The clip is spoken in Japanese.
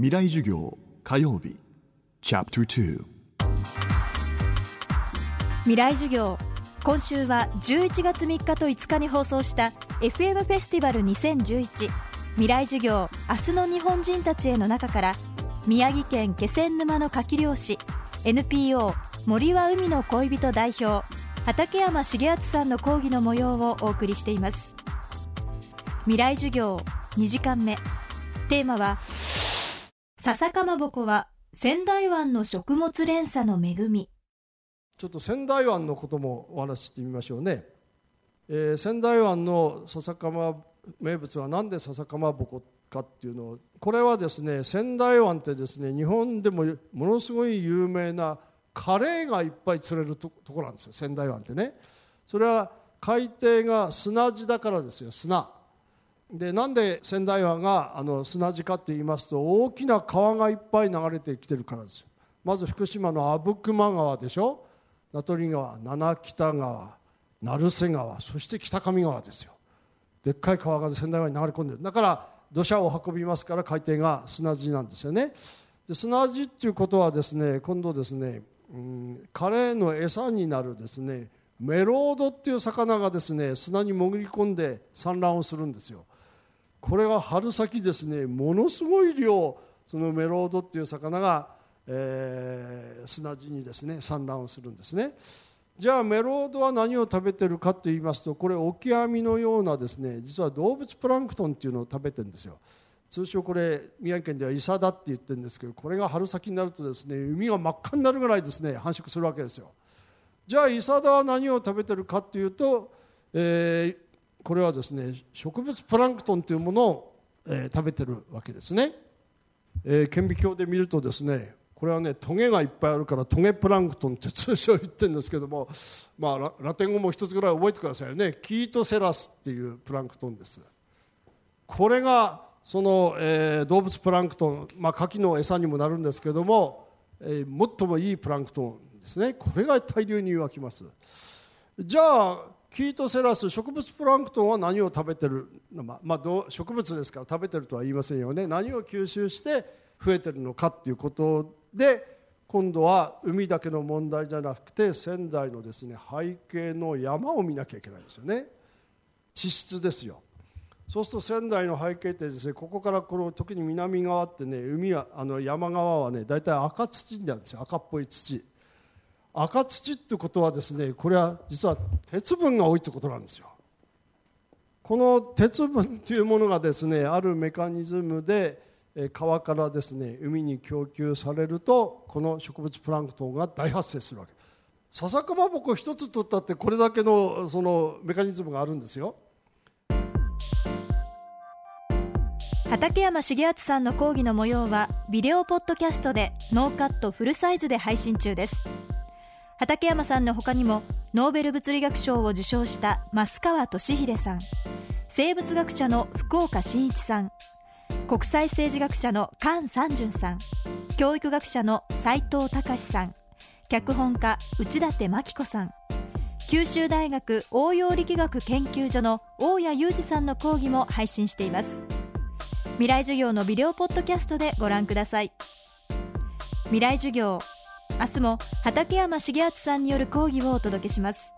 未来授業火曜日。チャプター未来授業今週は11月3日と5日に放送した FM フェスティバル2011未来授業明日の日本人たちへの中から宮城県気仙沼の牡蠣漁師 NPO 森は海の恋人代表畠山重敦さんの講義の模様をお送りしています。未来授業2時間目。テーマは笹かまぼこは仙台湾の食物連鎖の恵み。ちょっと仙台湾のこともお話ししてみましょうね、えー、仙台湾の笹かま名物は何で笹かまぼこかっていうのを。これはですね仙台湾ってですね日本でもものすごい有名なカレーがいっぱい釣れるところなんですよ。仙台湾ってね。それは海底が砂地だからですよ砂。でなんで仙台湾があの砂地かって言いますと大きな川がいっぱい流れてきてるからですよ。まず福島の阿武隈川でしょ。名取川七北川成瀬川そして北上川ですよ。でっかい川が仙台湾に流れ込んでる。だから土砂を運びますから海底が砂地なんですよね。で砂地っていうことはですね今度ですね、うん、カレーの餌になるですねメロードっていう魚がですね砂に潜り込んで産卵をするんですよ。これは春先ですね。ものすごい量そのメロードっていう魚が、えー、砂地にですね産卵をするんですね。じゃあメロードは何を食べてるかと言いますとこれオキアミのようなですね実は動物プランクトンっていうのを食べてるんですよ。通称これ宮城県ではイサダって言ってるんですけどこれが春先になるとですね海が真っ赤になるぐらいですね繁殖するわけですよ。じゃあイサダは何を食べてるかっていうと、えー、これはですね植物プランクトンというものを、えー、食べてるわけですね、えー、顕微鏡で見るとですねこれはねトゲがいっぱいあるからトゲプランクトンって通称言ってるんですけども、まあ、ラテン語も一つぐらい覚えてくださいね。キートセラスっていうプランクトンです。これがその、えー、動物プランクトン、まあ、牡蠣の餌にもなるんですけども、えー、最もいいプランクトンですね。これが大量に湧きます。じゃあキートセラス植物プランクトンは何を食べてる、まあ、まあ、植物ですから食べてるとは言いませんよね。何を吸収して増えてるのかっていうことで今度は海だけの問題じゃなくて仙台のですね背景の山を見なきゃいけないんですよね。地質ですよ。そうすると仙台の背景ってですねここからこの時に南側ってね海はあの山側はね大体赤土になるんですよ。赤っぽい土。赤土ってことはですねこれは実は鉄分が多いってことなんですよ。この鉄分というものがですねあるメカニズムで川からですね海に供給されるとこの植物プランクトンが大発生するわけ。笹かまぼこ一つ取ったってこれだけのそのメカニズムがあるんですよ。畠山重篤さんの講義の模様はビデオポッドキャストでノーカットフルサイズで配信中です。畠山さんの他にもノーベル物理学賞を受賞した増川俊秀さん生物学者の福岡伸一さん国際政治学者の菅三淳さん教育学者の斉藤隆さん脚本家内館真紀子さん九州大学応用力学研究所の大谷裕二さんの講義も配信しています。未来授業のビデオポッドキャストでご覧ください。未来授業明日も畠山重敦さんによる講義をお届けします。